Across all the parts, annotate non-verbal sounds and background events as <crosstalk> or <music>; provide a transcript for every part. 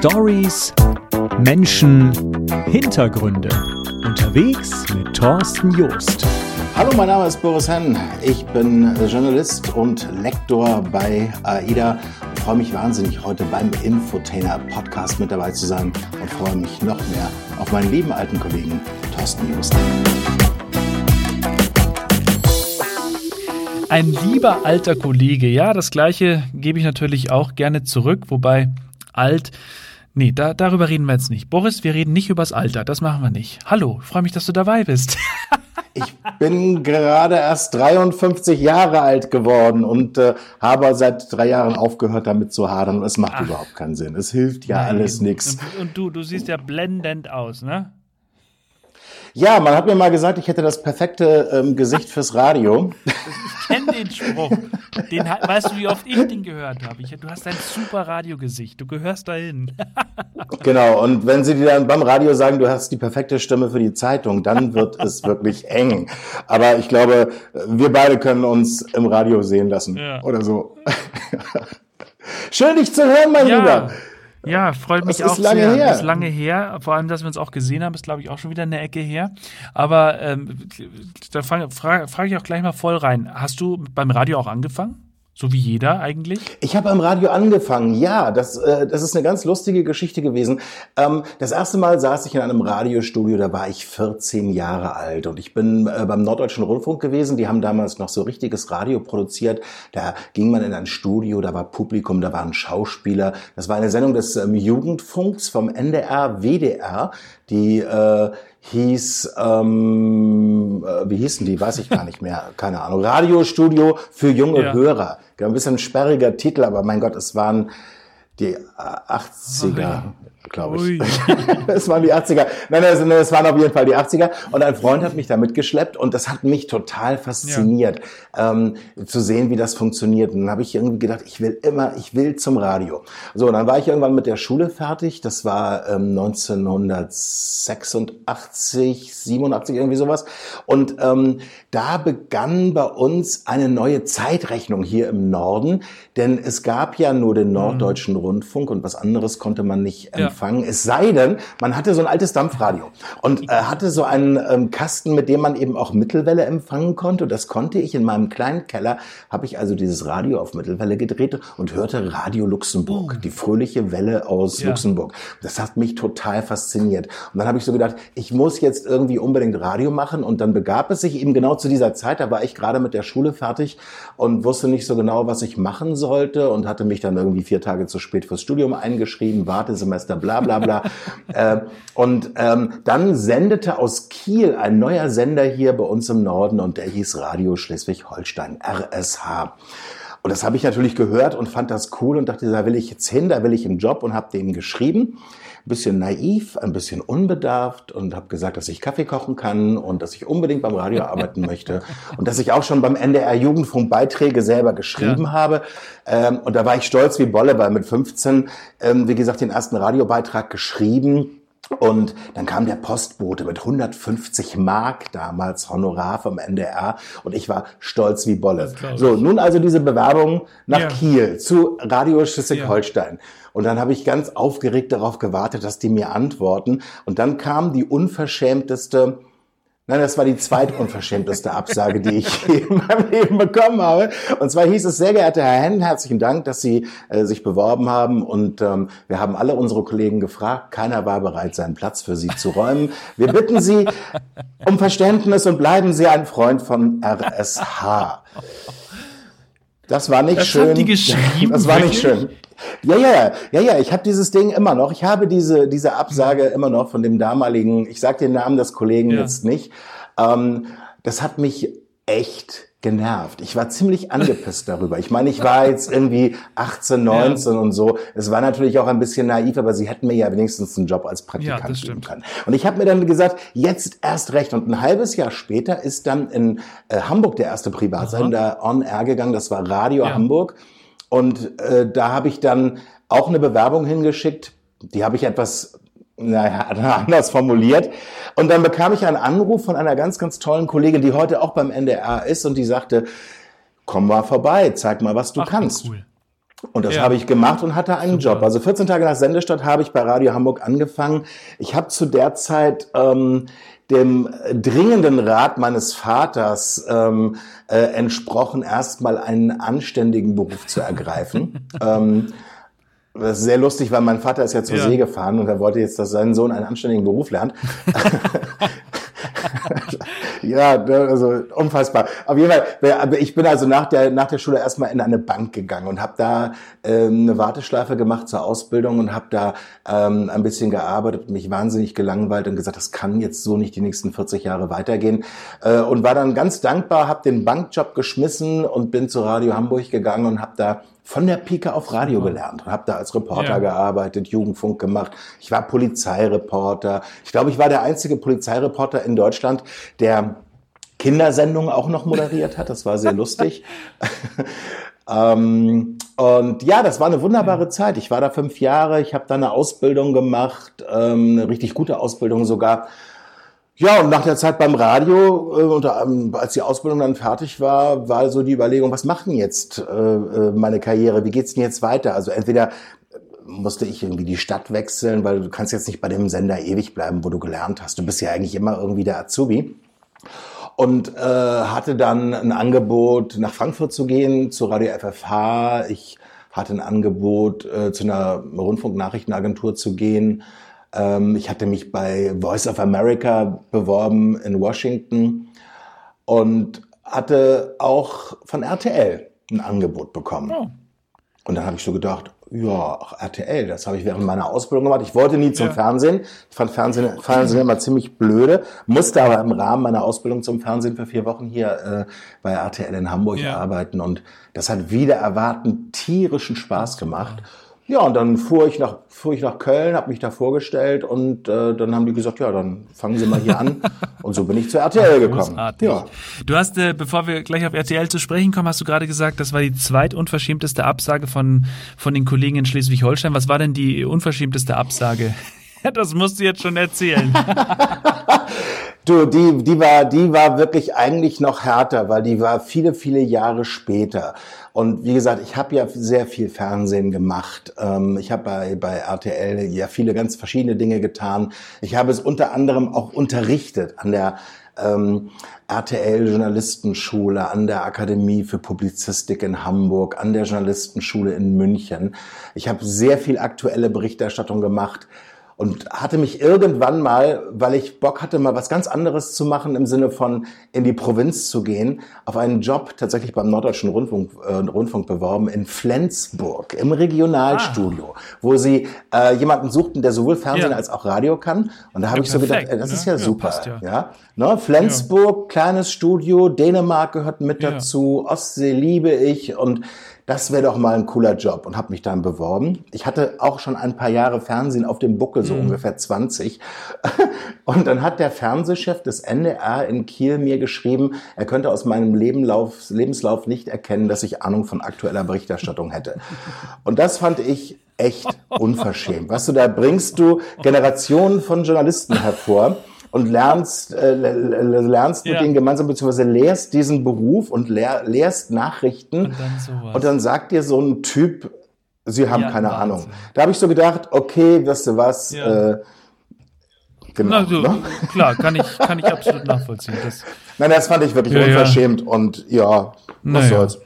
Stories, Menschen, Hintergründe. Unterwegs mit Thorsten Joost. Hallo, mein Name ist Boris Henn. Ich bin Journalist und Lektor bei AIDA. Ich freue mich wahnsinnig, heute beim Infotainer Podcast mit dabei zu sein und freue mich noch mehr auf meinen lieben alten Kollegen Thorsten Joost. Ein lieber alter Kollege, ja, das gleiche gebe ich natürlich auch gerne zurück, wobei alt. Nee, da, darüber reden wir jetzt nicht. Boris, wir reden nicht übers Alter, das machen wir nicht. Hallo, freue mich, dass du dabei bist. <laughs> ich bin gerade erst 53 Jahre alt geworden und äh, habe seit drei Jahren aufgehört, damit zu hadern. Es macht Ach, überhaupt keinen Sinn. Es hilft ja nein. alles nichts. Und, und du, du siehst ja blendend aus, ne? Ja, man hat mir mal gesagt, ich hätte das perfekte ähm, Gesicht fürs Radio. Ich kenne den Spruch. Den, weißt du, wie oft ich den gehört habe? du hast ein super Radiogesicht. Du gehörst dahin. <laughs> Genau. Und wenn sie dir dann beim Radio sagen, du hast die perfekte Stimme für die Zeitung, dann wird es <laughs> wirklich eng. Aber ich glaube, wir beide können uns im Radio sehen lassen. Ja. Oder so. <laughs> Schön, dich zu hören, mein ja. Lieber. Ja, freut mich das auch ist lange sehr. Her. Das ist lange her. Vor allem, dass wir uns auch gesehen haben, ist, glaube ich, auch schon wieder eine Ecke her. Aber ähm, da frage frag ich auch gleich mal voll rein. Hast du beim Radio auch angefangen? So wie jeder eigentlich? Ich habe am Radio angefangen, ja. Das, äh, das ist eine ganz lustige Geschichte gewesen. Ähm, das erste Mal saß ich in einem Radiostudio, da war ich 14 Jahre alt. Und ich bin äh, beim Norddeutschen Rundfunk gewesen. Die haben damals noch so richtiges Radio produziert. Da ging man in ein Studio, da war Publikum, da waren Schauspieler. Das war eine Sendung des ähm, Jugendfunks vom NDR, WDR. Die äh, hieß, ähm, äh, wie hießen die, weiß ich gar nicht mehr, <laughs> keine Ahnung, Radiostudio für junge ja. Hörer. Ein bisschen sperriger Titel, aber mein Gott, es waren die 80er glaube ich. Es <laughs> waren die 80er. Nein, es, es waren auf jeden Fall die 80er. Und ein Freund hat mich da mitgeschleppt und das hat mich total fasziniert, ja. ähm, zu sehen, wie das funktioniert. Und dann habe ich irgendwie gedacht, ich will immer, ich will zum Radio. So, und dann war ich irgendwann mit der Schule fertig. Das war ähm, 1986, 87, irgendwie sowas. Und ähm, da begann bei uns eine neue Zeitrechnung hier im Norden, denn es gab ja nur den mhm. Norddeutschen. Rundfunk und was anderes konnte man nicht empfangen. Ja empfangen, es sei denn, man hatte so ein altes Dampfradio und äh, hatte so einen ähm, Kasten, mit dem man eben auch Mittelwelle empfangen konnte. Das konnte ich in meinem kleinen Keller, habe ich also dieses Radio auf Mittelwelle gedreht und hörte Radio Luxemburg, oh. die fröhliche Welle aus ja. Luxemburg. Das hat mich total fasziniert. Und dann habe ich so gedacht, ich muss jetzt irgendwie unbedingt Radio machen und dann begab es sich eben genau zu dieser Zeit, da war ich gerade mit der Schule fertig und wusste nicht so genau, was ich machen sollte und hatte mich dann irgendwie vier Tage zu spät fürs Studium eingeschrieben, Wartesemester, bla bla bla <laughs> äh, und ähm, dann sendete aus Kiel ein neuer Sender hier bei uns im Norden und der hieß Radio Schleswig-Holstein, RSH. Und das habe ich natürlich gehört und fand das cool und dachte, da will ich jetzt hin, da will ich einen Job und habe denen geschrieben bisschen naiv, ein bisschen unbedarft und habe gesagt, dass ich Kaffee kochen kann und dass ich unbedingt beim Radio <laughs> arbeiten möchte und dass ich auch schon beim NDR Jugendfunk Beiträge selber geschrieben ja. habe. Ähm, und da war ich stolz wie Bolle, weil mit 15, ähm, wie gesagt, den ersten Radiobeitrag geschrieben. Und dann kam der Postbote mit 150 Mark damals Honorar vom NDR und ich war stolz wie Bolle. So, nun also diese Bewerbung nach ja. Kiel zu Radio Schleswig-Holstein. Ja. Und dann habe ich ganz aufgeregt darauf gewartet, dass die mir antworten. Und dann kam die unverschämteste, nein, das war die zweitunverschämteste Absage, die ich <laughs> in meinem Leben bekommen habe. Und zwar hieß es, sehr geehrter Herr Henn, herzlichen Dank, dass Sie äh, sich beworben haben. Und ähm, wir haben alle unsere Kollegen gefragt. Keiner war bereit, seinen Platz für Sie zu räumen. Wir bitten Sie um Verständnis und bleiben Sie ein Freund von RSH. Das war nicht das schön. Haben die geschrieben, das war nicht schön. Ja, ja, ja, ja, ich habe dieses Ding immer noch. Ich habe diese, diese Absage immer noch von dem damaligen, ich sage den Namen des Kollegen ja. jetzt nicht. Ähm, das hat mich echt genervt. Ich war ziemlich angepisst darüber. Ich meine, ich war jetzt irgendwie 18, 19 ja. und so. Es war natürlich auch ein bisschen naiv, aber sie hätten mir ja wenigstens einen Job als Praktikant ja, geben können. Und ich habe mir dann gesagt, jetzt erst recht. Und ein halbes Jahr später ist dann in äh, Hamburg der erste Privatsender on air gegangen. Das war Radio ja. Hamburg. Und äh, da habe ich dann auch eine Bewerbung hingeschickt. Die habe ich etwas naja, <laughs> anders formuliert. Und dann bekam ich einen Anruf von einer ganz, ganz tollen Kollegin, die heute auch beim NDR ist und die sagte, komm mal vorbei, zeig mal, was du Ach, kannst. Cool. Und das ja. habe ich gemacht und hatte einen Super. Job. Also 14 Tage nach Sendestart habe ich bei Radio Hamburg angefangen. Ich habe zu der Zeit ähm, dem dringenden Rat meines Vaters ähm, äh, entsprochen, erstmal einen anständigen Beruf zu ergreifen. <laughs> ähm, das ist sehr lustig, weil mein Vater ist ja zur ja. See gefahren und er wollte jetzt, dass sein Sohn einen anständigen Beruf lernt. <laughs> <laughs> ja, ne, also unfassbar. Auf jeden Fall, ich bin also nach der, nach der Schule erstmal in eine Bank gegangen und habe da ähm, eine Warteschleife gemacht zur Ausbildung und habe da ähm, ein bisschen gearbeitet, mich wahnsinnig gelangweilt und gesagt, das kann jetzt so nicht die nächsten 40 Jahre weitergehen. Äh, und war dann ganz dankbar, habe den Bankjob geschmissen und bin zu Radio Hamburg gegangen und habe da von der Pike auf Radio gelernt und habe da als Reporter ja. gearbeitet, Jugendfunk gemacht. Ich war Polizeireporter. Ich glaube, ich war der einzige Polizeireporter in Deutschland, der Kindersendungen auch noch moderiert hat. Das war sehr lustig. <laughs> ähm, und ja, das war eine wunderbare Zeit. Ich war da fünf Jahre. Ich habe da eine Ausbildung gemacht, ähm, eine richtig gute Ausbildung sogar ja, und nach der Zeit beim Radio, äh, und, ähm, als die Ausbildung dann fertig war, war so die Überlegung, was machen jetzt äh, äh, meine Karriere? Wie geht's denn jetzt weiter? Also entweder äh, musste ich irgendwie die Stadt wechseln, weil du kannst jetzt nicht bei dem Sender ewig bleiben, wo du gelernt hast. Du bist ja eigentlich immer irgendwie der Azubi. Und äh, hatte dann ein Angebot, nach Frankfurt zu gehen, zu Radio FFH. Ich hatte ein Angebot, äh, zu einer Rundfunknachrichtenagentur zu gehen. Ähm, ich hatte mich bei Voice of America beworben in Washington und hatte auch von RTL ein Angebot bekommen. Oh. Und dann habe ich so gedacht, ja, RTL, das habe ich während meiner Ausbildung gemacht. Ich wollte nie zum ja. Fernsehen. Ich fand Fernsehen, Fernsehen immer ziemlich blöde, musste aber im Rahmen meiner Ausbildung zum Fernsehen für vier Wochen hier äh, bei RTL in Hamburg ja. arbeiten. Und das hat wieder erwarten tierischen Spaß gemacht. Ja, und dann fuhr ich nach, fuhr ich nach Köln, habe mich da vorgestellt und äh, dann haben die gesagt, ja, dann fangen Sie mal hier an. <laughs> und so bin ich zu RTL gekommen. Ja. Du hast, äh, bevor wir gleich auf RTL zu sprechen kommen, hast du gerade gesagt, das war die zweitunverschämteste Absage von, von den Kollegen in Schleswig-Holstein. Was war denn die unverschämteste Absage? <laughs> das musst du jetzt schon erzählen. <laughs> Du, die, die war, die war wirklich eigentlich noch härter, weil die war viele, viele Jahre später. Und wie gesagt, ich habe ja sehr viel Fernsehen gemacht. Ähm, ich habe bei, bei RTL ja viele ganz verschiedene Dinge getan. Ich habe es unter anderem auch unterrichtet an der ähm, RTL Journalistenschule, an der Akademie für Publizistik in Hamburg, an der Journalistenschule in München. Ich habe sehr viel aktuelle Berichterstattung gemacht und hatte mich irgendwann mal, weil ich Bock hatte, mal was ganz anderes zu machen im Sinne von in die Provinz zu gehen, auf einen Job tatsächlich beim Norddeutschen Rundfunk, äh, Rundfunk beworben in Flensburg im Regionalstudio, ah. wo sie äh, jemanden suchten, der sowohl Fernsehen ja. als auch Radio kann. Und da habe ja, ich so gedacht, ey, das ja, ist ja, super. Passt, ja. ja? Ne? Flensburg, kleines Studio, Dänemark gehört mit dazu, Ostsee liebe ich und das wäre doch mal ein cooler Job und habe mich dann beworben. Ich hatte auch schon ein paar Jahre Fernsehen auf dem Buckel, so mhm. ungefähr 20. <laughs> Und dann hat der Fernsehchef des NDR in Kiel mir geschrieben, er könnte aus meinem Lebenlauf, Lebenslauf nicht erkennen, dass ich Ahnung von aktueller Berichterstattung hätte. Und das fand ich echt unverschämt. Was du da bringst du Generationen von Journalisten hervor und lernst, äh, lernst ja. mit denen gemeinsam, beziehungsweise lehrst diesen Beruf und lehr, lehrst Nachrichten. Und dann, und dann sagt dir so ein Typ, sie haben ja, keine Wahnsinn. Ahnung. Da habe ich so gedacht, okay, weißt du was, ja. äh, Genau. Also, ne? Klar, kann ich, kann ich absolut nachvollziehen. Das, <laughs> Nein, das fand ich wirklich ja, unverschämt und ja, was naja. soll's.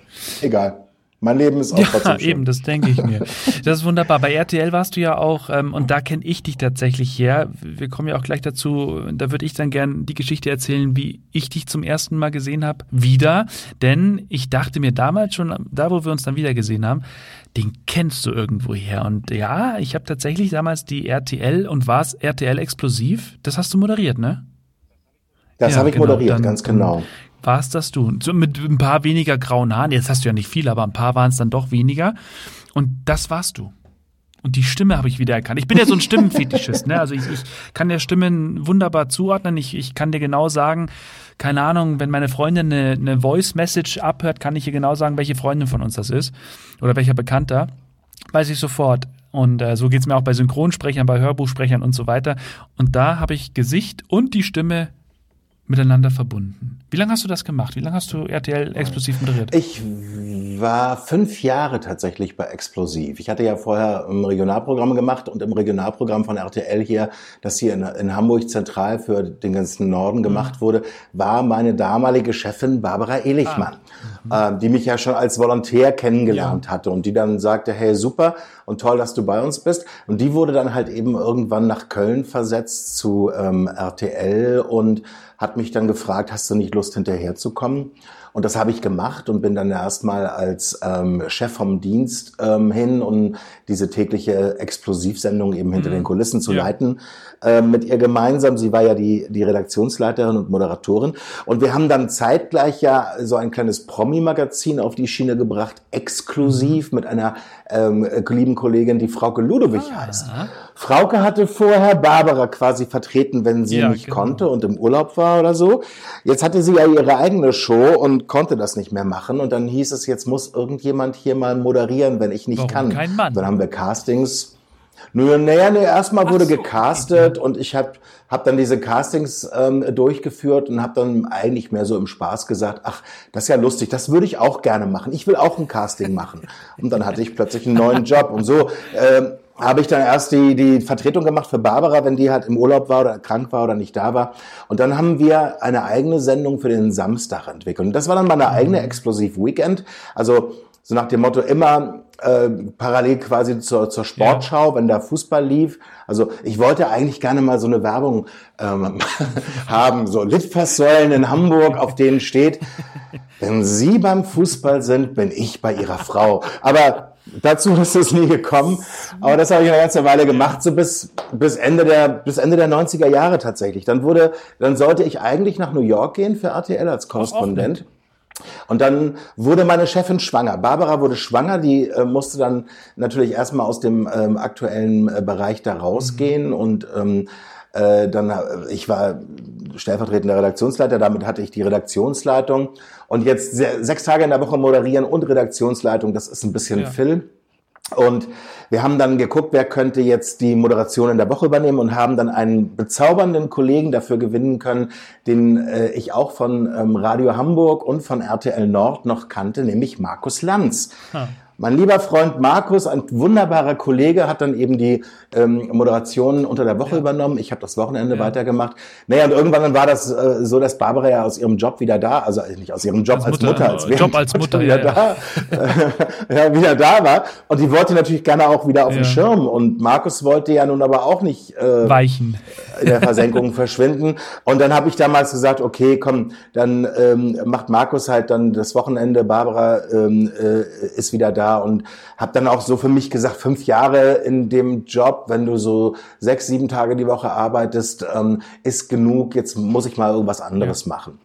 Egal. Mein Leben ist auch ja, trotzdem schön. eben, das denke ich mir. <laughs> Das ist wunderbar. Bei RTL warst du ja auch, ähm, und da kenne ich dich tatsächlich her. Wir kommen ja auch gleich dazu, da würde ich dann gern die Geschichte erzählen, wie ich dich zum ersten Mal gesehen habe, wieder. Denn ich dachte mir damals schon, da wo wir uns dann wieder gesehen haben, den kennst du irgendwo her. Und ja, ich habe tatsächlich damals die RTL und war es RTL Explosiv? Das hast du moderiert, ne? Das ja, habe ich genau. moderiert, dann, ganz genau war es das du. So mit ein paar weniger grauen Haaren. Jetzt hast du ja nicht viel, aber ein paar waren es dann doch weniger. Und das warst du. Und die Stimme habe ich wieder erkannt. Ich bin ja so ein <laughs> Stimmenfetischist, ne? Also ich, ich kann der Stimmen wunderbar zuordnen. Ich, ich kann dir genau sagen, keine Ahnung, wenn meine Freundin eine, eine Voice-Message abhört, kann ich ihr genau sagen, welche Freundin von uns das ist. Oder welcher Bekannter. Weiß ich sofort. Und äh, so geht's mir auch bei Synchronsprechern, bei Hörbuchsprechern und so weiter. Und da habe ich Gesicht und die Stimme miteinander verbunden. Wie lange hast du das gemacht? Wie lange hast du RTL explosiv moderiert? Ich war fünf Jahre tatsächlich bei Explosiv. Ich hatte ja vorher ein Regionalprogramm gemacht und im Regionalprogramm von RTL hier, das hier in, in Hamburg zentral für den ganzen Norden gemacht wurde, war meine damalige Chefin Barbara Elichmann, ah. äh, die mich ja schon als Volontär kennengelernt ja. hatte und die dann sagte, hey super und toll, dass du bei uns bist. Und die wurde dann halt eben irgendwann nach Köln versetzt zu ähm, RTL und hat mich dann gefragt, hast du nicht Lust hinterherzukommen? Und das habe ich gemacht und bin dann erstmal als ähm, Chef vom Dienst ähm, hin und diese tägliche Explosivsendung eben hinter mhm. den Kulissen zu ja. leiten äh, mit ihr gemeinsam. Sie war ja die, die Redaktionsleiterin und Moderatorin. Und wir haben dann zeitgleich ja so ein kleines Promi-Magazin auf die Schiene gebracht, exklusiv mhm. mit einer ähm, lieben Kollegin, die Frauke Ludowig ah. heißt. Frauke hatte vorher Barbara quasi vertreten, wenn sie ja, nicht genau. konnte und im Urlaub war oder so. Jetzt hatte sie ja ihre eigene Show und konnte das nicht mehr machen. Und dann hieß es, jetzt muss irgendjemand hier mal moderieren, wenn ich nicht Warum kann. Kein Mann. Dann haben wir Castings. Nö, naja, nee, erstmal wurde so, gecastet und ich habe hab dann diese Castings ähm, durchgeführt und habe dann eigentlich mehr so im Spaß gesagt, ach, das ist ja lustig, das würde ich auch gerne machen. Ich will auch ein Casting machen. Und dann hatte ich plötzlich einen neuen Job und so. Ähm, habe ich dann erst die, die Vertretung gemacht für Barbara, wenn die halt im Urlaub war oder krank war oder nicht da war. Und dann haben wir eine eigene Sendung für den Samstag entwickelt. Und das war dann meine eigene mhm. Explosiv Weekend. Also so nach dem Motto immer äh, parallel quasi zur, zur Sportschau, ja. wenn da Fußball lief. Also ich wollte eigentlich gerne mal so eine Werbung ähm, <laughs> haben, so Litfaßsäulen in Hamburg, auf denen steht, <laughs> wenn Sie beim Fußball sind, bin ich bei Ihrer Frau. Aber Dazu ist es nie gekommen. Aber das habe ich eine ganze Weile gemacht, so bis, bis Ende der, bis Ende der 90er Jahre tatsächlich. Dann wurde, dann sollte ich eigentlich nach New York gehen für RTL als Korrespondent. Und dann wurde meine Chefin schwanger. Barbara wurde schwanger, die äh, musste dann natürlich erstmal aus dem ähm, aktuellen äh, Bereich da rausgehen mhm. und ähm, äh, dann, äh, ich war stellvertretender Redaktionsleiter, damit hatte ich die Redaktionsleitung. Und jetzt sechs Tage in der Woche moderieren und Redaktionsleitung, das ist ein bisschen ja. Phil. Und wir haben dann geguckt, wer könnte jetzt die Moderation in der Woche übernehmen und haben dann einen bezaubernden Kollegen dafür gewinnen können, den äh, ich auch von ähm, Radio Hamburg und von RTL Nord noch kannte, nämlich Markus Lanz. Hm. Mein lieber Freund Markus, ein wunderbarer Kollege, hat dann eben die ähm, Moderationen unter der Woche ja. übernommen. Ich habe das Wochenende ja. weitergemacht. Naja, und irgendwann dann war das äh, so, dass Barbara ja aus ihrem Job wieder da, also nicht aus ihrem Job als, als Mutter, Mutter, als Job als Mutter wieder ja, da, äh, <laughs> ja, wieder da war. Und die wollte natürlich gerne auch wieder auf ja. den Schirm. Und Markus wollte ja nun aber auch nicht äh, weichen in der Versenkung <laughs> verschwinden. Und dann habe ich damals gesagt, okay, komm, dann ähm, macht Markus halt dann das Wochenende. Barbara ähm, äh, ist wieder da da und habe dann auch so für mich gesagt, fünf Jahre in dem Job, wenn du so sechs, sieben Tage die Woche arbeitest, ähm, ist genug, jetzt muss ich mal irgendwas anderes ja. machen.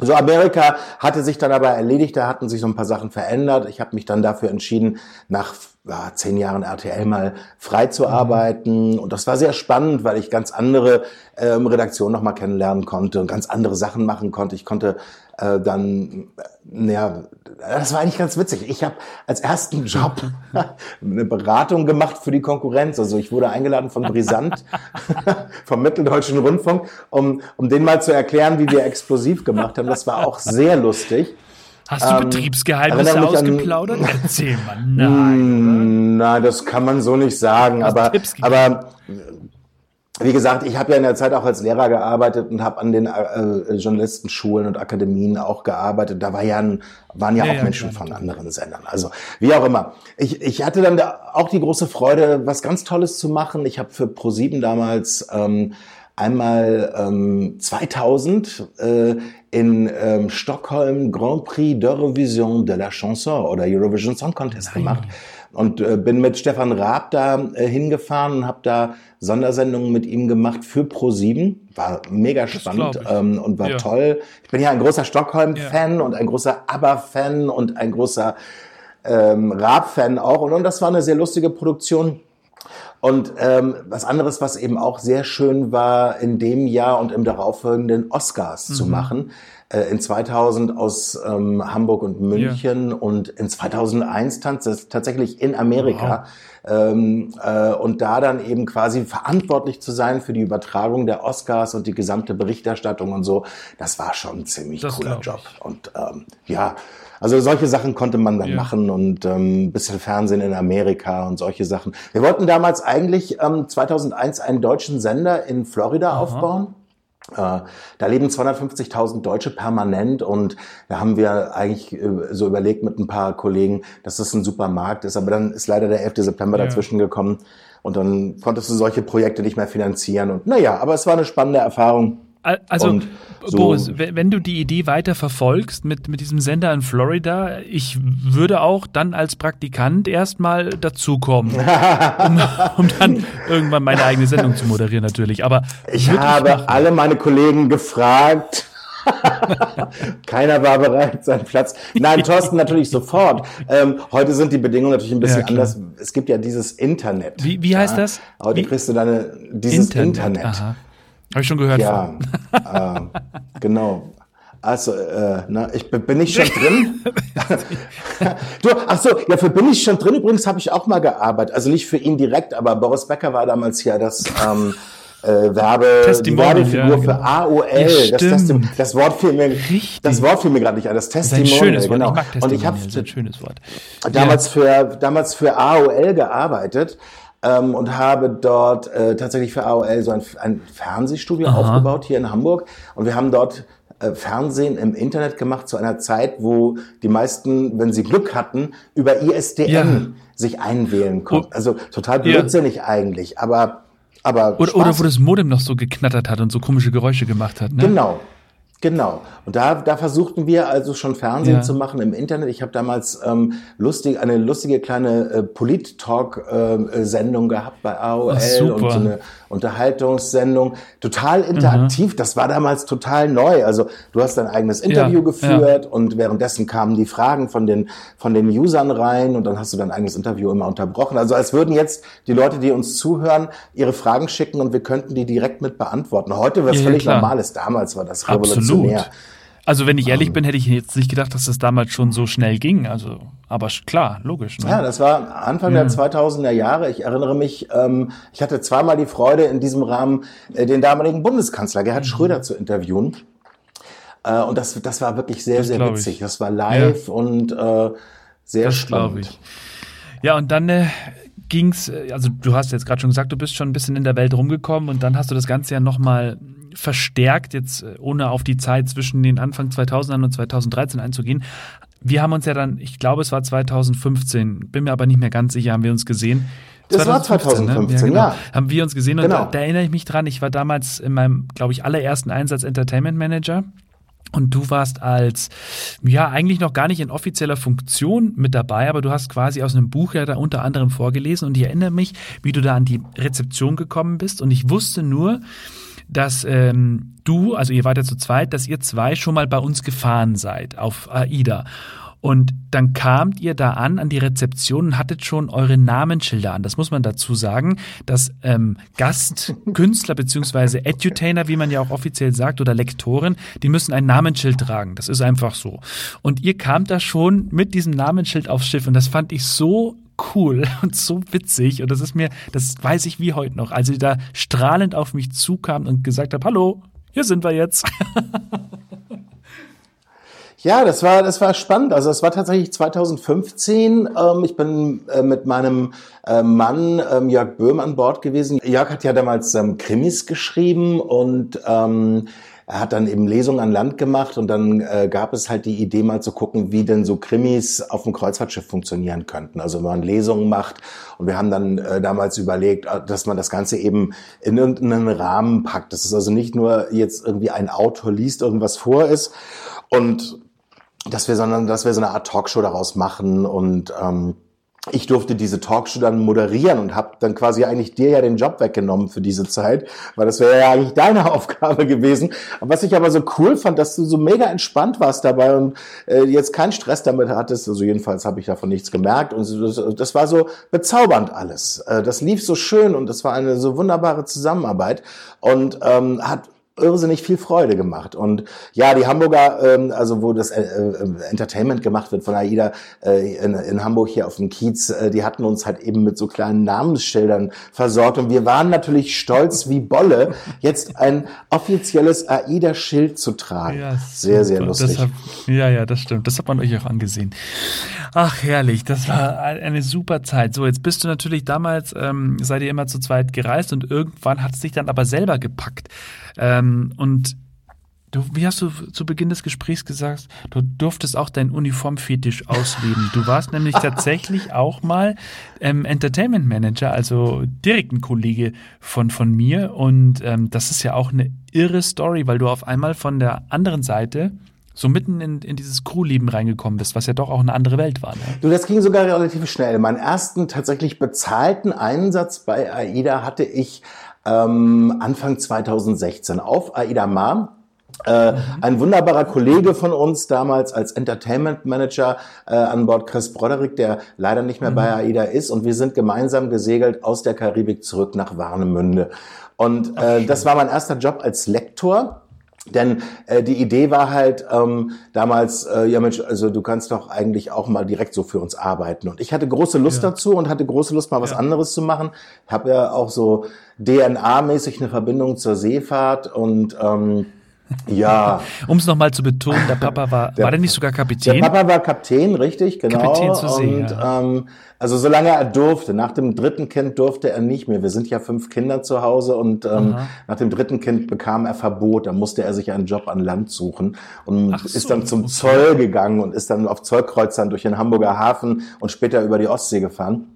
So Amerika hatte sich dann aber erledigt, da hatten sich so ein paar Sachen verändert. Ich habe mich dann dafür entschieden, nach ja, zehn Jahren RTL mal frei zu mhm. arbeiten. Und das war sehr spannend, weil ich ganz andere ähm, Redaktionen nochmal kennenlernen konnte und ganz andere Sachen machen konnte. Ich konnte äh, dann, äh, ja, das war eigentlich ganz witzig. Ich habe als ersten Job <laughs> eine Beratung gemacht für die Konkurrenz. Also ich wurde eingeladen von Brisant, <laughs> vom Mitteldeutschen Rundfunk, um, um denen mal zu erklären, wie wir explosiv gemacht haben. Das war auch sehr lustig. Hast du ähm, Betriebsgeheimnisse ausgeplaudert? An, Erzähl mal. Nein. <laughs> Nein, das kann man so nicht sagen. aber, aber wie gesagt, ich habe ja in der Zeit auch als Lehrer gearbeitet und habe an den äh, Journalistenschulen und Akademien auch gearbeitet. Da war ja ein, waren ja, ja auch ja, Menschen von anderen Sendern. Also wie auch immer. Ich, ich hatte dann auch die große Freude, was ganz Tolles zu machen. Ich habe für ProSieben damals ähm, einmal ähm, 2000 äh, in ähm, Stockholm Grand Prix d'Eurovision de la Chanson oder Eurovision Song Contest Nein. gemacht und äh, bin mit Stefan Raab da äh, hingefahren und habe da Sondersendungen mit ihm gemacht für Pro7. War mega spannend ähm, und war ja. toll. Ich bin ja ein großer Stockholm-Fan ja. und ein großer ABBA-Fan und ein großer ähm, Raab-Fan auch. Und, und das war eine sehr lustige Produktion. Und ähm, was anderes, was eben auch sehr schön war, in dem Jahr und im darauffolgenden Oscars mhm. zu machen. Äh, in 2000 aus ähm, Hamburg und München ja. und in 2001 tatsächlich in Amerika. Wow. Ähm, äh, und da dann eben quasi verantwortlich zu sein für die Übertragung der Oscars und die gesamte Berichterstattung und so, das war schon ein ziemlich das cooler Job. Und ähm, ja, also solche Sachen konnte man dann ja. machen und ähm, bisschen Fernsehen in Amerika und solche Sachen. Wir wollten damals eigentlich ähm, 2001 einen deutschen Sender in Florida Aha. aufbauen. Äh, da leben 250.000 Deutsche permanent und da haben wir eigentlich äh, so überlegt mit ein paar Kollegen, dass das ein super Markt ist. Aber dann ist leider der 11. September ja. dazwischen gekommen und dann konntest du solche Projekte nicht mehr finanzieren. Und naja, aber es war eine spannende Erfahrung. Also, so Boris, wenn du die Idee weiter verfolgst mit, mit diesem Sender in Florida, ich würde auch dann als Praktikant erstmal dazukommen, <laughs> um, um dann irgendwann meine eigene Sendung zu moderieren natürlich. Aber ich habe machen. alle meine Kollegen gefragt. <laughs> Keiner war bereit, seinen Platz. Nein, Thorsten natürlich sofort. Ähm, heute sind die Bedingungen natürlich ein bisschen ja, anders. Es gibt ja dieses Internet. Wie, wie heißt ja? das? Heute wie? kriegst du deine, dieses Internet. Internet. Habe ich schon gehört. Ja, äh, genau. Also, äh, na, ich bin ich schon drin. <laughs> du, ach so, ja, für bin ich schon drin. Übrigens habe ich auch mal gearbeitet. Also nicht für ihn direkt, aber Boris Becker war damals ja das ähm, äh, Werbe, Werbefigur ja, genau. für AOL. Ja, das, das, das, Wort fiel mir, Richtig. das Wort fiel mir gerade nicht ein. Das Testimonial, das genau. Ich Und ich habe ein schönes Wort. Damals ja. für damals für AOL gearbeitet ähm, und habe dort äh, tatsächlich für AOL so ein, ein Fernsehstudio Aha. aufgebaut hier in Hamburg. Und wir haben dort äh, Fernsehen im Internet gemacht zu einer Zeit, wo die meisten, wenn sie Glück hatten, über ISDN ja. sich einwählen konnten. Also total blödsinnig ja. eigentlich, aber aber oder, oder wo das Modem noch so geknattert hat und so komische Geräusche gemacht hat. Ne? Genau, Genau. Und da, da versuchten wir also schon Fernsehen ja. zu machen im Internet. Ich habe damals ähm, lustig, eine lustige kleine äh, Polit-Talk-Sendung äh, gehabt bei AOL Ach, und so eine Unterhaltungssendung. Total interaktiv. Mhm. Das war damals total neu. Also du hast dein eigenes Interview ja, geführt ja. und währenddessen kamen die Fragen von den, von den Usern rein und dann hast du dein eigenes Interview immer unterbrochen. Also als würden jetzt die Leute, die uns zuhören, ihre Fragen schicken und wir könnten die direkt mit beantworten. Heute wäre es völlig normal. Damals war das revolutionär. Absolut. Also wenn ich ehrlich um, bin, hätte ich jetzt nicht gedacht, dass das damals schon so schnell ging. Also, aber klar, logisch. Ne? Ja, das war Anfang ja. der 2000er Jahre. Ich erinnere mich, ähm, ich hatte zweimal die Freude, in diesem Rahmen äh, den damaligen Bundeskanzler Gerhard mhm. Schröder zu interviewen. Äh, und das, das war wirklich sehr, das sehr witzig. Ich. Das war live ja. und äh, sehr das spannend. Ich. Ja, und dann äh, ging's. Äh, Also du hast jetzt gerade schon gesagt, du bist schon ein bisschen in der Welt rumgekommen und dann hast du das Ganze ja nochmal verstärkt, jetzt äh, ohne auf die Zeit zwischen den Anfang 2000ern und 2013 einzugehen. Wir haben uns ja dann, ich glaube, es war 2015, bin mir aber nicht mehr ganz sicher, haben wir uns gesehen. Das 2015, war 2015, ne? ja, genau. ja, Haben wir uns gesehen und genau. da, da, erinnere ich mich dran, ich war damals in meinem, glaube ich, allerersten Einsatz Entertainment Manager. Und du warst als, ja, eigentlich noch gar nicht in offizieller Funktion mit dabei, aber du hast quasi aus einem Buch ja da unter anderem vorgelesen und ich erinnere mich, wie du da an die Rezeption gekommen bist und ich wusste nur, dass ähm, du, also ihr wart ja zu zweit, dass ihr zwei schon mal bei uns gefahren seid auf AIDA. Und dann kamt ihr da an, an die Rezeption und hattet schon eure Namensschilder an. Das muss man dazu sagen, dass ähm, Gastkünstler beziehungsweise Edutainer, wie man ja auch offiziell sagt, oder Lektoren, die müssen ein Namensschild tragen. Das ist einfach so. Und ihr kamt da schon mit diesem Namensschild aufs Schiff und das fand ich so cool <laughs> und so witzig. Und das ist mir, das weiß ich wie heute noch, als sie da strahlend auf mich zukam und gesagt habe, hallo, hier sind wir jetzt. <laughs> Ja, das war, das war spannend. Also es war tatsächlich 2015. Ähm, ich bin äh, mit meinem äh, Mann ähm, Jörg Böhm an Bord gewesen. Jörg hat ja damals ähm, Krimis geschrieben und ähm, er hat dann eben Lesungen an Land gemacht und dann äh, gab es halt die Idee mal zu gucken, wie denn so Krimis auf dem Kreuzfahrtschiff funktionieren könnten. Also wenn man Lesungen macht und wir haben dann äh, damals überlegt, äh, dass man das Ganze eben in irgendeinen Rahmen packt. Das ist also nicht nur jetzt irgendwie ein Autor liest irgendwas vor ist und dass wir, sondern dass wir so eine Art Talkshow daraus machen und ähm, ich durfte diese Talkshow dann moderieren und habe dann quasi eigentlich dir ja den Job weggenommen für diese Zeit, weil das wäre ja eigentlich deine <laughs> Aufgabe gewesen. Was ich aber so cool fand, dass du so mega entspannt warst dabei und äh, jetzt keinen Stress damit hattest. Also jedenfalls habe ich davon nichts gemerkt und das, das war so bezaubernd alles. Äh, das lief so schön und das war eine so wunderbare Zusammenarbeit und ähm, hat irrsinnig viel Freude gemacht. Und ja, die Hamburger, ähm, also wo das äh, äh, Entertainment gemacht wird von AIDA äh, in, in Hamburg hier auf dem Kiez, äh, die hatten uns halt eben mit so kleinen Namensschildern versorgt. Und wir waren natürlich stolz wie Bolle, jetzt ein offizielles AIDA-Schild zu tragen. Ja, sehr, sehr lustig. Hab, ja, ja, das stimmt. Das hat man euch auch angesehen. Ach, herrlich. Das war eine super Zeit. So, jetzt bist du natürlich damals, ähm, seid ihr immer zu zweit gereist und irgendwann hat es dich dann aber selber gepackt. Ähm, und du, wie hast du zu Beginn des Gesprächs gesagt, du durftest auch deinen Uniformfetisch ausleben. Du warst nämlich tatsächlich auch mal ähm, Entertainment Manager, also direkt ein Kollege von, von mir. Und ähm, das ist ja auch eine irre Story, weil du auf einmal von der anderen Seite so mitten in, in dieses Crewleben reingekommen bist, was ja doch auch eine andere Welt war. Ne? Du, das ging sogar relativ schnell. Meinen ersten tatsächlich bezahlten Einsatz bei AIDA hatte ich ähm, Anfang 2016 auf Aida Mar. Äh, mhm. Ein wunderbarer Kollege von uns damals als Entertainment Manager äh, an Bord, Chris Broderick, der leider nicht mehr mhm. bei AIDA ist. Und wir sind gemeinsam gesegelt aus der Karibik zurück nach Warnemünde. Und äh, das war mein erster Job als Lektor. Denn äh, die Idee war halt ähm, damals, äh, ja Mensch, also du kannst doch eigentlich auch mal direkt so für uns arbeiten. Und ich hatte große Lust ja. dazu und hatte große Lust, mal was ja. anderes zu machen. Habe ja auch so DNA-mäßig eine Verbindung zur Seefahrt und ähm, ja. <laughs> um es nochmal zu betonen, der Papa war, der, war der nicht sogar Kapitän? Der Papa war Kapitän, richtig, genau. Kapitän zur See, und, ja. ähm, also solange er durfte. Nach dem dritten Kind durfte er nicht mehr. Wir sind ja fünf Kinder zu Hause und ähm, nach dem dritten Kind bekam er Verbot. Da musste er sich einen Job an Land suchen und so, ist dann zum okay. Zoll gegangen und ist dann auf Zollkreuzern durch den Hamburger Hafen und später über die Ostsee gefahren.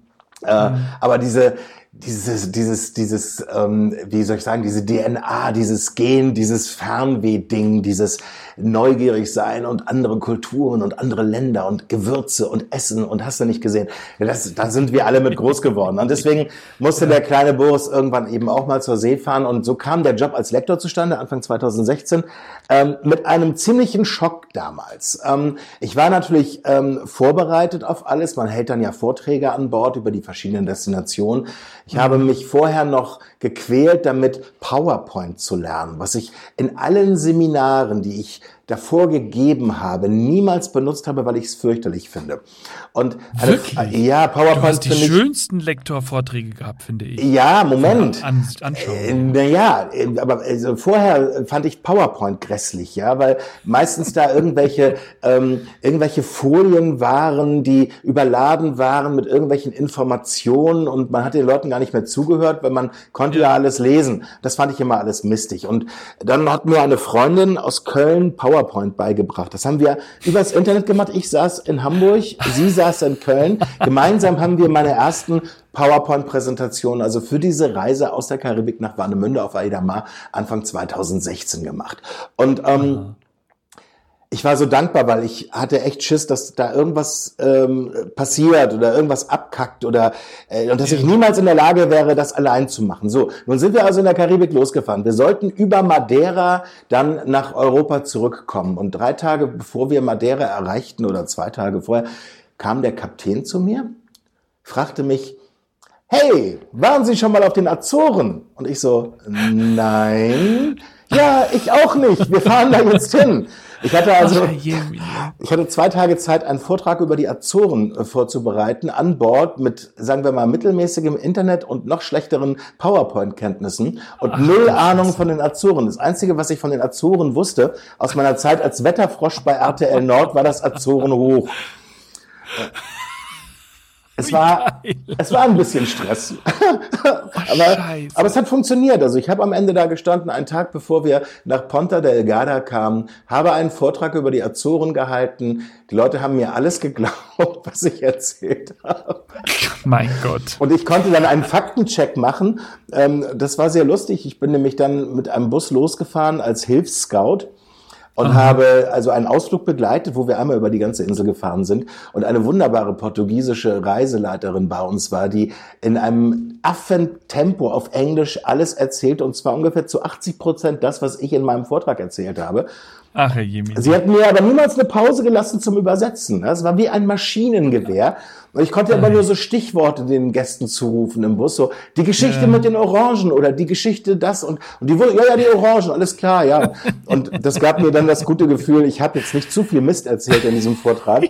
Äh, mhm. Aber diese, dieses, dieses, dieses, ähm, wie soll ich sagen, diese DNA, dieses Gen, dieses Fernweh-Ding, dieses neugierig sein und andere Kulturen und andere Länder und Gewürze und Essen und hast du nicht gesehen. Das, da sind wir alle mit groß geworden. Und deswegen musste der kleine Boris irgendwann eben auch mal zur See fahren. Und so kam der Job als Lektor zustande, Anfang 2016, ähm, mit einem ziemlichen Schock damals. Ähm, ich war natürlich ähm, vorbereitet auf alles. Man hält dann ja Vorträge an Bord über die verschiedenen Destinationen. Ich habe mhm. mich vorher noch gequält, damit PowerPoint zu lernen, was ich in allen Seminaren, die ich davor gegeben habe, niemals benutzt habe, weil ich es fürchterlich finde. Und eine, Wirklich? ja, PowerPoint du hast die schönsten Lektorvorträge gehabt, finde ich. Ja, Moment. An, äh, naja, aber also vorher fand ich PowerPoint grässlich, ja, weil meistens da irgendwelche <laughs> ähm, irgendwelche Folien waren, die überladen waren mit irgendwelchen Informationen und man hat den Leuten gar nicht mehr zugehört, weil man konnte ja alles lesen. Das fand ich immer alles mistig. Und dann hat mir eine Freundin aus Köln PowerPoint PowerPoint beigebracht. Das haben wir übers Internet gemacht. Ich saß in Hamburg, sie saß in Köln. Gemeinsam haben wir meine ersten PowerPoint-Präsentationen, also für diese Reise aus der Karibik nach Warnemünde auf Aida Mar Anfang 2016 gemacht. Und ähm, ich war so dankbar, weil ich hatte echt Schiss, dass da irgendwas ähm, passiert oder irgendwas abkackt oder äh, und dass ich niemals in der Lage wäre, das allein zu machen. So, nun sind wir also in der Karibik losgefahren. Wir sollten über Madeira dann nach Europa zurückkommen. Und drei Tage bevor wir Madeira erreichten oder zwei Tage vorher, kam der Kapitän zu mir, fragte mich, hey, waren Sie schon mal auf den Azoren? Und ich so, nein. Ja, ich auch nicht. Wir fahren da jetzt hin. Ich hatte also, ich hatte zwei Tage Zeit, einen Vortrag über die Azoren äh, vorzubereiten, an Bord mit, sagen wir mal, mittelmäßigem Internet und noch schlechteren PowerPoint-Kenntnissen und Ach, null Ahnung von den Azoren. Das Einzige, was ich von den Azoren wusste, aus meiner Zeit als Wetterfrosch bei RTL Nord, war das Azoren hoch. <laughs> Es war, es war ein bisschen Stress. <laughs> <laughs> aber, aber es hat funktioniert. Also ich habe am Ende da gestanden, einen Tag bevor wir nach Ponta Delgada kamen, habe einen Vortrag über die Azoren gehalten. Die Leute haben mir alles geglaubt, <laughs> was ich erzählt habe. Mein Gott. Und ich konnte dann einen Faktencheck machen. Ähm, das war sehr lustig. Ich bin nämlich dann mit einem Bus losgefahren als Hilfsscout und Aha. habe also einen Ausflug begleitet, wo wir einmal über die ganze Insel gefahren sind und eine wunderbare portugiesische Reiseleiterin bei uns war, die in einem Affentempo auf Englisch alles erzählt und zwar ungefähr zu 80 Prozent das, was ich in meinem Vortrag erzählt habe. Ach, Herr Jimmy. Sie hat mir aber niemals eine Pause gelassen zum Übersetzen. Das war wie ein Maschinengewehr. Und ich konnte aber nur so Stichworte den Gästen zurufen im Bus, so die Geschichte ja. mit den Orangen oder die Geschichte das und, und die ja, ja, die Orangen, alles klar, ja. Und das gab mir dann das gute Gefühl, ich habe jetzt nicht zu viel Mist erzählt in diesem Vortrag.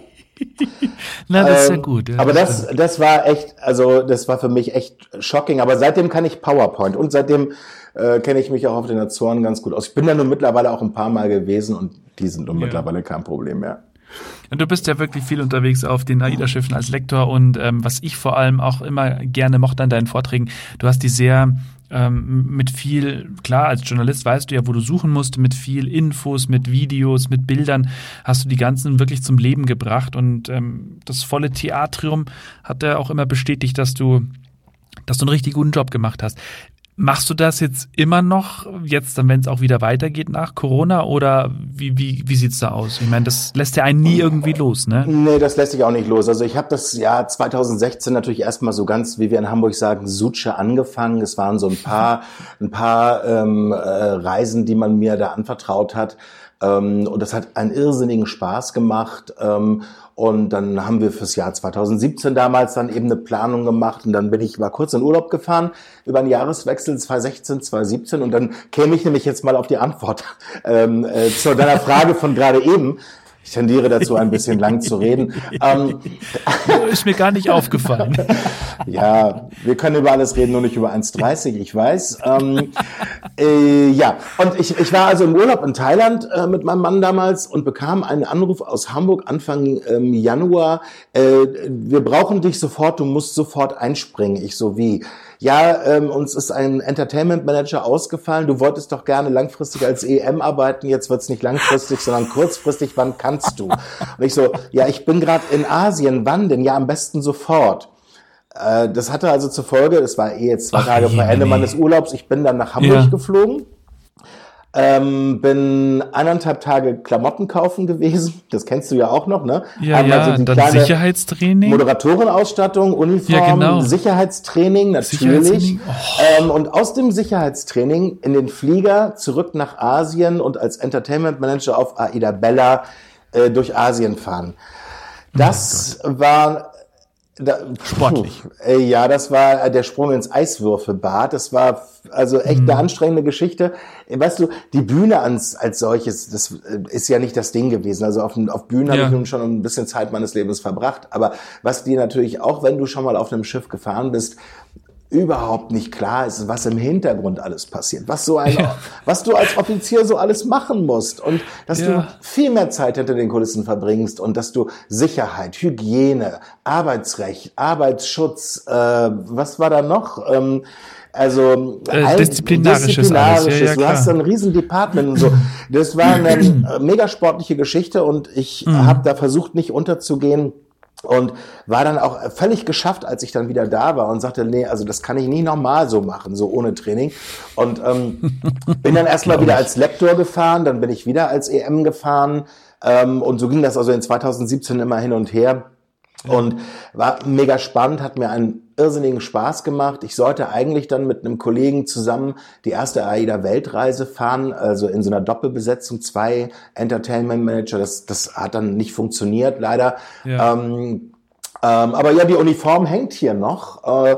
Na, das ist ja ähm, gut. Ja, aber das, das war echt, also das war für mich echt shocking. Aber seitdem kann ich PowerPoint und seitdem äh, kenne ich mich auch auf den Azoren ganz gut aus. Ich bin da nun mittlerweile auch ein paar Mal gewesen und die sind nun ja. mittlerweile kein Problem mehr. Und du bist ja wirklich viel unterwegs auf den AIDA-Schiffen als Lektor und ähm, was ich vor allem auch immer gerne mochte an deinen Vorträgen, du hast die sehr ähm, mit viel, klar, als Journalist weißt du ja, wo du suchen musst, mit viel Infos, mit Videos, mit Bildern, hast du die ganzen wirklich zum Leben gebracht und ähm, das volle Theatrium hat er auch immer bestätigt, dass du dass du einen richtig guten Job gemacht hast. Machst du das jetzt immer noch, jetzt dann, wenn es auch wieder weitergeht nach Corona oder wie, wie, wie sieht's da aus? Ich meine, das lässt ja einen nie irgendwie los, ne? Nee, das lässt sich auch nicht los. Also ich habe das Jahr 2016 natürlich erstmal so ganz, wie wir in Hamburg sagen, Suche angefangen. Es waren so ein paar, <laughs> ein paar ähm, äh, Reisen, die man mir da anvertraut hat. Ähm, und das hat einen irrsinnigen Spaß gemacht. Ähm, und dann haben wir fürs Jahr 2017 damals dann eben eine Planung gemacht und dann bin ich mal kurz in Urlaub gefahren über den Jahreswechsel 2016, 2017 und dann käme ich nämlich jetzt mal auf die Antwort <laughs> ähm, äh, zu deiner Frage von gerade eben. Ich tendiere dazu, ein bisschen lang zu reden. <laughs> Ähm, <laughs> ist mir gar nicht aufgefallen. <laughs> ja, wir können über alles reden, nur nicht über 1,30, ich weiß. Ähm, äh, ja, und ich, ich war also im Urlaub in Thailand äh, mit meinem Mann damals und bekam einen Anruf aus Hamburg Anfang ähm, Januar. Äh, wir brauchen dich sofort, du musst sofort einspringen. Ich so wie? Ja, ähm, uns ist ein Entertainment Manager ausgefallen, du wolltest doch gerne langfristig als EM arbeiten, jetzt wird's nicht langfristig, sondern kurzfristig, wann kannst du? Und ich so, ja, ich bin gerade in Asien, wann denn? Ja, am besten sofort. Äh, das hatte also zur Folge, das war eh jetzt zwei Ach, Tage vor Ende meines Urlaubs, ich bin dann nach Hamburg ja. geflogen ähm, bin eineinhalb Tage Klamotten kaufen gewesen. <laughs> Das kennst du ja auch noch, ne? Ja, Haben ja, also dann Sicherheitstraining. Moderatorenausstattung, Uniform, ja, genau. Sicherheitstraining natürlich. Sicherheitstraining. Oh. Ähm, und aus dem Sicherheitstraining in den Flieger zurück nach Asien und als Entertainment Manager auf Aida Bella äh, durch Asien fahren. Das oh war da, Sportlich. Puh, ja, das war der Sprung ins Eiswürfelbad. Das war also echt mhm. eine anstrengende Geschichte. Weißt du, die Bühne als, als solches, das äh, ist ja nicht das Ding gewesen. Also auf, auf Bühnen ja. habe ich nun schon ein bisschen Zeit meines Lebens verbracht. Aber was dir natürlich auch, wenn du schon mal auf einem Schiff gefahren bist, überhaupt nicht klar ist, was im Hintergrund alles passiert, was so ein, ja. <laughs> was du als Offizier so alles machen musst und dass ja. du viel mehr Zeit hinter den Kulissen verbringst und dass du Sicherheit, Hygiene, Arbeitsrecht, Arbeitsschutz, äh, was war da noch? Ähm, also äh, disziplinarisches, disziplinarisches. Ja, ja, du hast ein riesen Department und so. Das war eine <clears throat> äh, mega sportliche Geschichte und ich mhm. habe da versucht, nicht unterzugehen und war dann auch völlig geschafft, als ich dann wieder da war und sagte, nee, also das kann ich nie nochmal so machen, so ohne Training. Und ähm, <laughs> bin dann erstmal wieder als Lektor gefahren, dann bin ich wieder als EM gefahren ähm, und so ging das also in 2017 immer hin und her. Und war mega spannend, hat mir einen irrsinnigen Spaß gemacht. Ich sollte eigentlich dann mit einem Kollegen zusammen die erste AIDA-Weltreise fahren, also in so einer Doppelbesetzung, zwei Entertainment Manager. Das, das hat dann nicht funktioniert, leider. Ja. Ähm, ähm, aber ja, die Uniform hängt hier noch. Äh,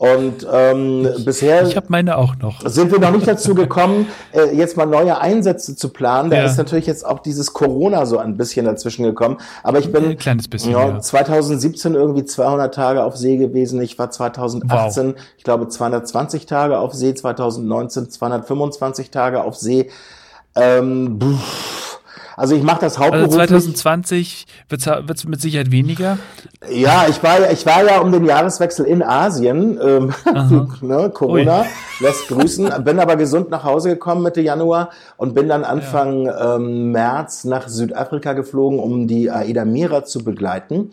und ähm, ich, bisher ich habe meine auch noch. Sind wir noch nicht dazu gekommen, <laughs> äh, jetzt mal neue Einsätze zu planen. Da ja. ist natürlich jetzt auch dieses Corona so ein bisschen dazwischen gekommen. Aber ich bin ein kleines bisschen, ja, 2017 irgendwie 200 Tage auf See gewesen. Ich war 2018, wow. ich glaube 220 Tage auf See. 2019 225 Tage auf See. Ähm, pff also ich mache das also hauptberuflich. Also 2020 wird es mit Sicherheit weniger. Ja, ich war, ich war ja um den Jahreswechsel in Asien. Ähm, <laughs> ne, Corona Ui. lässt grüßen. Bin aber gesund nach Hause gekommen Mitte Januar und bin dann Anfang ja. ähm, März nach Südafrika geflogen, um die Aida Mira zu begleiten.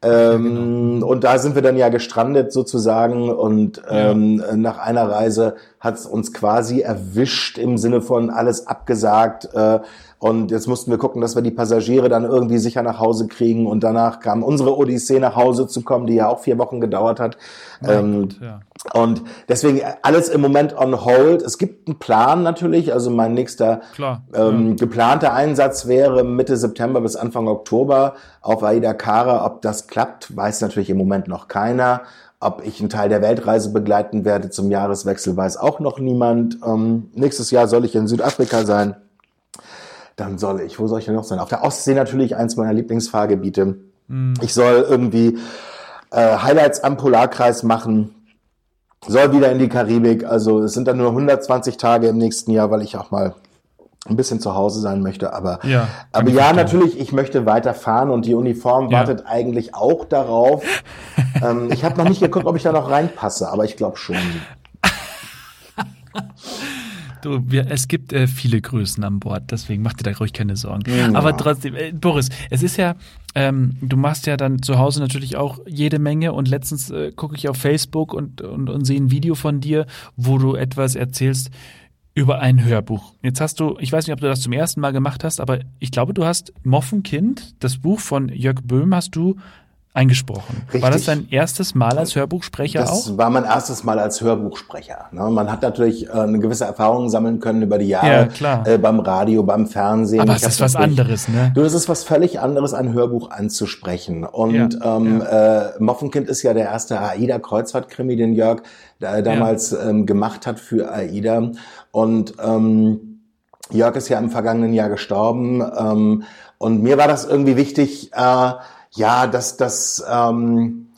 Ähm, genau. Und da sind wir dann ja gestrandet sozusagen und ähm, ja. nach einer Reise hat es uns quasi erwischt im Sinne von alles abgesagt. Äh, und jetzt mussten wir gucken, dass wir die Passagiere dann irgendwie sicher nach Hause kriegen. Und danach kam unsere Odyssee nach Hause zu kommen, die ja auch vier Wochen gedauert hat. Ähm, Gott, ja. Und deswegen alles im Moment on hold. Es gibt einen Plan natürlich. Also mein nächster ähm, ja. geplanter Einsatz wäre Mitte September bis Anfang Oktober auf Aida Kara. Ob das klappt, weiß natürlich im Moment noch keiner. Ob ich einen Teil der Weltreise begleiten werde zum Jahreswechsel, weiß auch noch niemand. Ähm, nächstes Jahr soll ich in Südafrika sein. Dann soll ich, wo soll ich denn noch sein? Auf der Ostsee natürlich eins meiner Lieblingsfahrgebiete. Mhm. Ich soll irgendwie äh, Highlights am Polarkreis machen. Soll wieder in die Karibik. Also es sind dann nur 120 Tage im nächsten Jahr, weil ich auch mal ein bisschen zu Hause sein möchte. Aber ja, aber ja natürlich, ich möchte weiterfahren und die Uniform ja. wartet eigentlich auch darauf. Ähm, ich habe noch nicht geguckt, ob ich da noch reinpasse, aber ich glaube schon. Du, wir, es gibt äh, viele Größen an Bord, deswegen mach dir da ruhig keine Sorgen. Ja. Aber trotzdem, äh, Boris, es ist ja, ähm, du machst ja dann zu Hause natürlich auch jede Menge und letztens äh, gucke ich auf Facebook und, und, und sehe ein Video von dir, wo du etwas erzählst über ein Hörbuch. Jetzt hast du, ich weiß nicht, ob du das zum ersten Mal gemacht hast, aber ich glaube, du hast Moffenkind, das Buch von Jörg Böhm, hast du eingesprochen. Richtig. War das dein erstes Mal als Hörbuchsprecher das auch? Das war mein erstes Mal als Hörbuchsprecher. Ne? Man hat natürlich äh, eine gewisse Erfahrung sammeln können über die Jahre ja, äh, beim Radio, beim Fernsehen. Aber es ist was anderes, ne? Du, es ist was völlig anderes, ein Hörbuch anzusprechen. Und ja, ähm, ja. Äh, Moffenkind ist ja der erste AIDA-Kreuzfahrt-Krimi, den Jörg äh, damals ähm, gemacht hat für AIDA. Und ähm, Jörg ist ja im vergangenen Jahr gestorben. Ähm, und mir war das irgendwie wichtig, äh, ja, dass das ähm,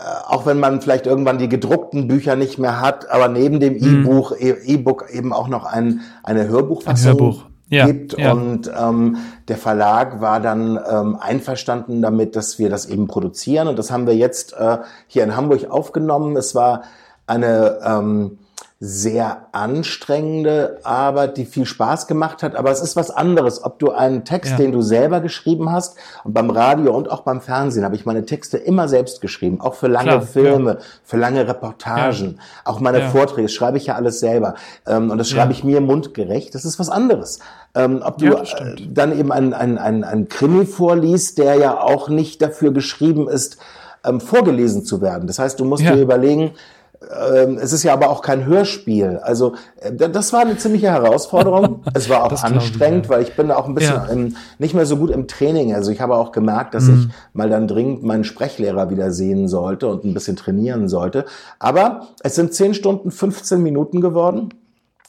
äh, auch wenn man vielleicht irgendwann die gedruckten Bücher nicht mehr hat, aber neben dem mhm. E-Buch, E-Book eben auch noch ein, eine Hörbuchfassung ein Hörbuch. Ja, gibt. Ja. Und ähm, der Verlag war dann ähm, einverstanden damit, dass wir das eben produzieren. Und das haben wir jetzt äh, hier in Hamburg aufgenommen. Es war eine ähm, sehr anstrengende Arbeit, die viel Spaß gemacht hat. Aber es ist was anderes, ob du einen Text, ja. den du selber geschrieben hast, und beim Radio und auch beim Fernsehen habe ich meine Texte immer selbst geschrieben, auch für lange Klar, Filme, ja. für lange Reportagen, ja. auch meine Vorträge, das schreibe ich ja alles selber. Ähm, und das schreibe ich mir mundgerecht. Das ist was anderes. Ähm, ob du äh, dann eben ein, ein, ein, ein Krimi vorliest, der ja auch nicht dafür geschrieben ist, ähm, vorgelesen zu werden. Das heißt, du musst dir überlegen, es ist ja aber auch kein Hörspiel. Also äh, das war eine ziemliche Herausforderung. <laughs> es war auch anstrengend, ich, ja. weil ich bin auch ein bisschen ja. im, nicht mehr so gut im Training. Also ich habe auch gemerkt, dass mhm. ich mal dann dringend meinen Sprechlehrer wieder sehen sollte und ein bisschen trainieren sollte. Aber es sind 10 Stunden, 15 Minuten geworden.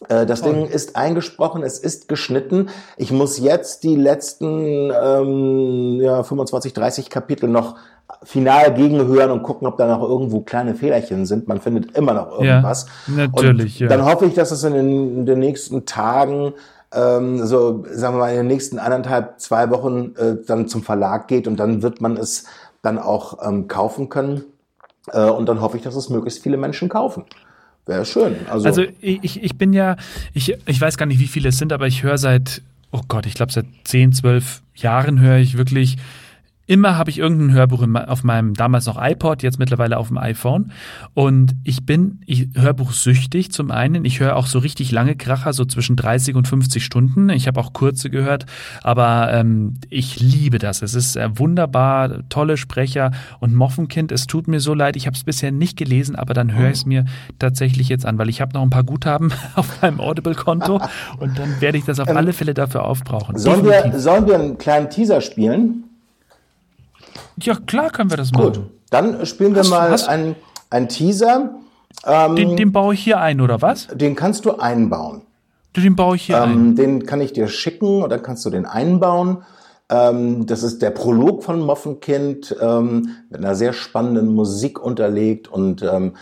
Äh, das Ding ist eingesprochen, es ist geschnitten. Ich muss jetzt die letzten ähm, ja, 25, 30 Kapitel noch final gegenhören und gucken, ob da noch irgendwo kleine Fehlerchen sind. Man findet immer noch irgendwas. Ja, natürlich. Und ja. Dann hoffe ich, dass es in den, in den nächsten Tagen ähm, so sagen wir mal in den nächsten anderthalb, zwei Wochen äh, dann zum Verlag geht und dann wird man es dann auch ähm, kaufen können. Äh, und dann hoffe ich, dass es möglichst viele Menschen kaufen. Wäre schön. Also, also ich, ich bin ja, ich, ich weiß gar nicht, wie viele es sind, aber ich höre seit, oh Gott, ich glaube seit 10, 12 Jahren höre ich wirklich Immer habe ich irgendein Hörbuch auf meinem damals noch iPod, jetzt mittlerweile auf dem iPhone. Und ich bin ich, Hörbuchsüchtig zum einen. Ich höre auch so richtig lange Kracher, so zwischen 30 und 50 Stunden. Ich habe auch kurze gehört, aber ähm, ich liebe das. Es ist äh, wunderbar, tolle Sprecher und Moffenkind. Es tut mir so leid, ich habe es bisher nicht gelesen, aber dann höre ich es mir tatsächlich jetzt an, weil ich habe noch ein paar Guthaben <laughs> auf meinem Audible-Konto und dann werde ich das auf ähm, alle Fälle dafür aufbrauchen. Sollen wir, sollen wir einen kleinen Teaser spielen? Ja, klar können wir das machen. Gut, dann spielen wir hast, mal hast, einen, einen Teaser. Ähm, den, den baue ich hier ein, oder was? Den kannst du einbauen. Den baue ich hier ähm, ein. Den kann ich dir schicken oder kannst du den einbauen. Ähm, das ist der Prolog von Moffenkind ähm, mit einer sehr spannenden Musik unterlegt und ähm,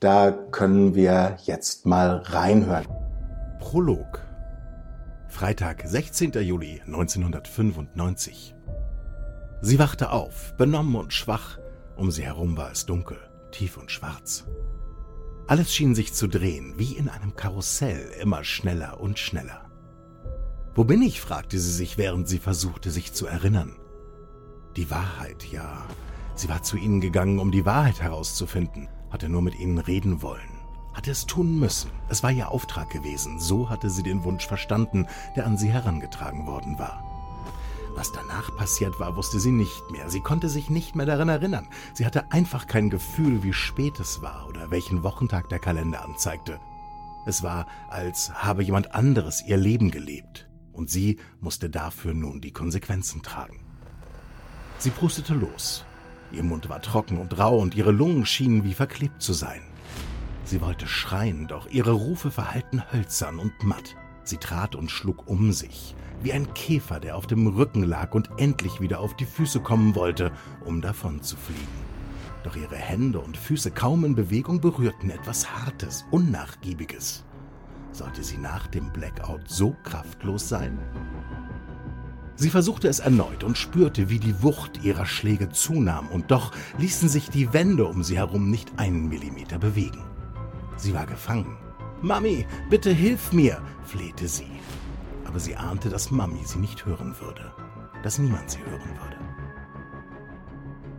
da können wir jetzt mal reinhören. Prolog. Freitag, 16. Juli 1995. Sie wachte auf, benommen und schwach. Um sie herum war es dunkel, tief und schwarz. Alles schien sich zu drehen, wie in einem Karussell, immer schneller und schneller. Wo bin ich? fragte sie sich, während sie versuchte, sich zu erinnern. Die Wahrheit, ja. Sie war zu ihnen gegangen, um die Wahrheit herauszufinden, hatte nur mit ihnen reden wollen. hatte es tun müssen. Es war ihr Auftrag gewesen. So hatte sie den Wunsch verstanden, der an sie herangetragen worden war. Was danach passiert war, wusste sie nicht mehr. Sie konnte sich nicht mehr daran erinnern. Sie hatte einfach kein Gefühl, wie spät es war oder welchen Wochentag der Kalender anzeigte. Es war, als habe jemand anderes ihr Leben gelebt, und sie musste dafür nun die Konsequenzen tragen. Sie prustete los. Ihr Mund war trocken und rau und ihre Lungen schienen wie verklebt zu sein. Sie wollte schreien, doch ihre Rufe verhallten hölzern und matt. Sie trat und schlug um sich, wie ein Käfer, der auf dem Rücken lag und endlich wieder auf die Füße kommen wollte, um davon zu fliegen. Doch ihre Hände und Füße kaum in Bewegung berührten etwas Hartes, Unnachgiebiges. Sollte sie nach dem Blackout so kraftlos sein? Sie versuchte es erneut und spürte, wie die Wucht ihrer Schläge zunahm, und doch ließen sich die Wände um sie herum nicht einen Millimeter bewegen. Sie war gefangen. Mami, bitte hilf mir, flehte sie. Aber sie ahnte, dass Mami sie nicht hören würde, dass niemand sie hören würde.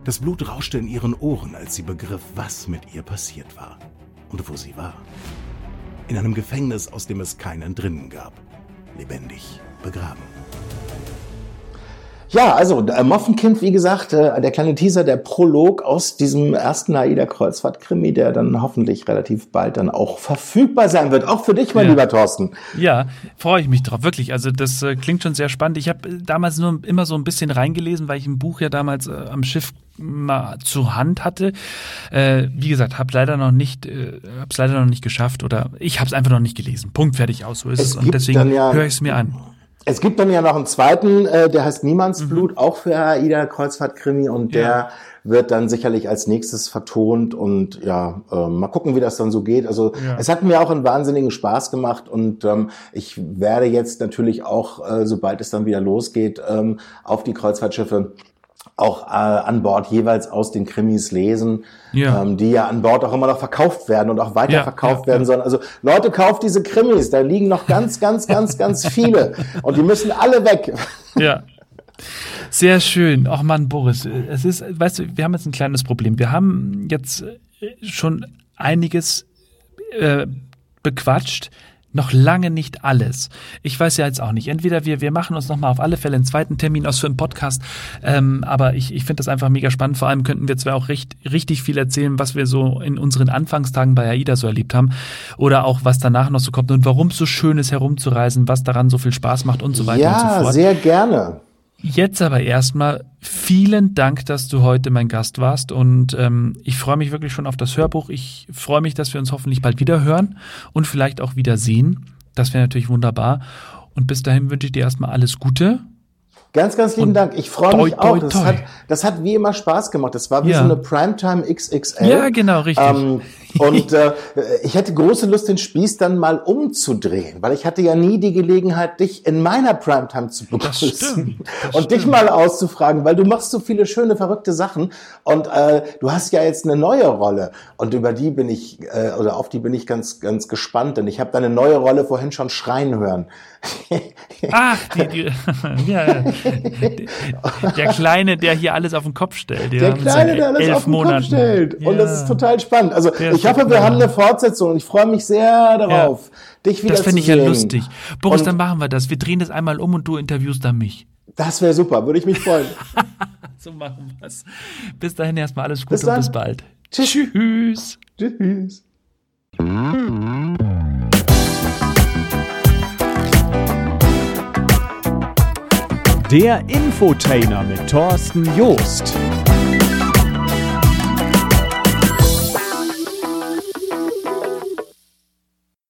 Das Blut rauschte in ihren Ohren, als sie begriff, was mit ihr passiert war und wo sie war. In einem Gefängnis, aus dem es keinen drinnen gab. Lebendig begraben. Ja, also äh, Moffenkind, wie gesagt, äh, der kleine Teaser, der Prolog aus diesem ersten AIDA-Kreuzfahrt-Krimi, der dann hoffentlich relativ bald dann auch verfügbar sein wird. Auch für dich, mein ja. lieber Thorsten. Ja, freue ich mich drauf, wirklich. Also das äh, klingt schon sehr spannend. Ich habe äh, damals nur immer so ein bisschen reingelesen, weil ich ein Buch ja damals äh, am Schiff mal zur Hand hatte. Äh, wie gesagt, habe leider noch nicht, äh, habe es leider noch nicht geschafft oder ich habe es einfach noch nicht gelesen. Punkt, fertig aus, so ist es. es. Und deswegen ja, höre ich es mir an. Es gibt dann ja noch einen zweiten, äh, der heißt Niemandsblut, mhm. auch für AIDA Kreuzfahrtkrimi und ja. der wird dann sicherlich als nächstes vertont und ja, äh, mal gucken, wie das dann so geht. Also ja. es hat mir auch einen wahnsinnigen Spaß gemacht und ähm, ich werde jetzt natürlich auch, äh, sobald es dann wieder losgeht, ähm, auf die Kreuzfahrtschiffe auch äh, an Bord jeweils aus den Krimis lesen, ja. Ähm, die ja an Bord auch immer noch verkauft werden und auch weiterverkauft ja, werden sollen. Also Leute, kauft diese Krimis, da liegen noch ganz, ganz, ganz, ganz viele <laughs> und die müssen alle weg. Ja. Sehr schön. Ach Mann, Boris, es ist, weißt du, wir haben jetzt ein kleines Problem. Wir haben jetzt schon einiges äh, bequatscht noch lange nicht alles. Ich weiß ja jetzt auch nicht. Entweder wir, wir machen uns nochmal auf alle Fälle einen zweiten Termin aus für einen Podcast, ähm, aber ich, ich finde das einfach mega spannend. Vor allem könnten wir zwar auch recht, richtig viel erzählen, was wir so in unseren Anfangstagen bei AIDA so erlebt haben oder auch was danach noch so kommt und warum es so schön ist, herumzureisen, was daran so viel Spaß macht und so weiter ja, und so fort. Ja, sehr gerne. Jetzt aber erstmal vielen Dank, dass du heute mein Gast warst und ähm, ich freue mich wirklich schon auf das Hörbuch. Ich freue mich, dass wir uns hoffentlich bald wieder hören und vielleicht auch wieder sehen. Das wäre natürlich wunderbar. Und bis dahin wünsche ich dir erstmal alles Gute Ganz, ganz lieben und Dank. Ich freue mich auch. Toi. Das, hat, das hat wie immer Spaß gemacht. Das war wie ja. so eine Primetime XXL. Ja, genau, richtig. Ähm, und äh, ich hätte große Lust, den Spieß dann mal umzudrehen, weil ich hatte ja nie die Gelegenheit, dich in meiner Primetime zu begrüßen das stimmt, <laughs> das und stimmt. dich mal auszufragen, weil du machst so viele schöne, verrückte Sachen und äh, du hast ja jetzt eine neue Rolle und über die bin ich äh, oder auf die bin ich ganz, ganz gespannt, denn ich habe deine neue Rolle vorhin schon schreien hören. <laughs> Ach, die, die, <laughs> ja, der Kleine, der hier alles auf den Kopf stellt. Der Kleine, der alles auf den Monaten. Kopf stellt. Und ja. das ist total spannend. Also der ich hoffe, wir haben eine Fortsetzung und ich freue mich sehr darauf, ja. dich wieder das zu sehen. Das finde ich ja lustig. Boris, und dann machen wir das. Wir drehen das einmal um und du interviewst dann mich. Das wäre super, würde ich mich freuen. <laughs> so machen wir es. Bis dahin erstmal alles Gute bis und bis bald. Tschüss. Tschüss. Tschüss. Der Infotainer mit Thorsten Joost.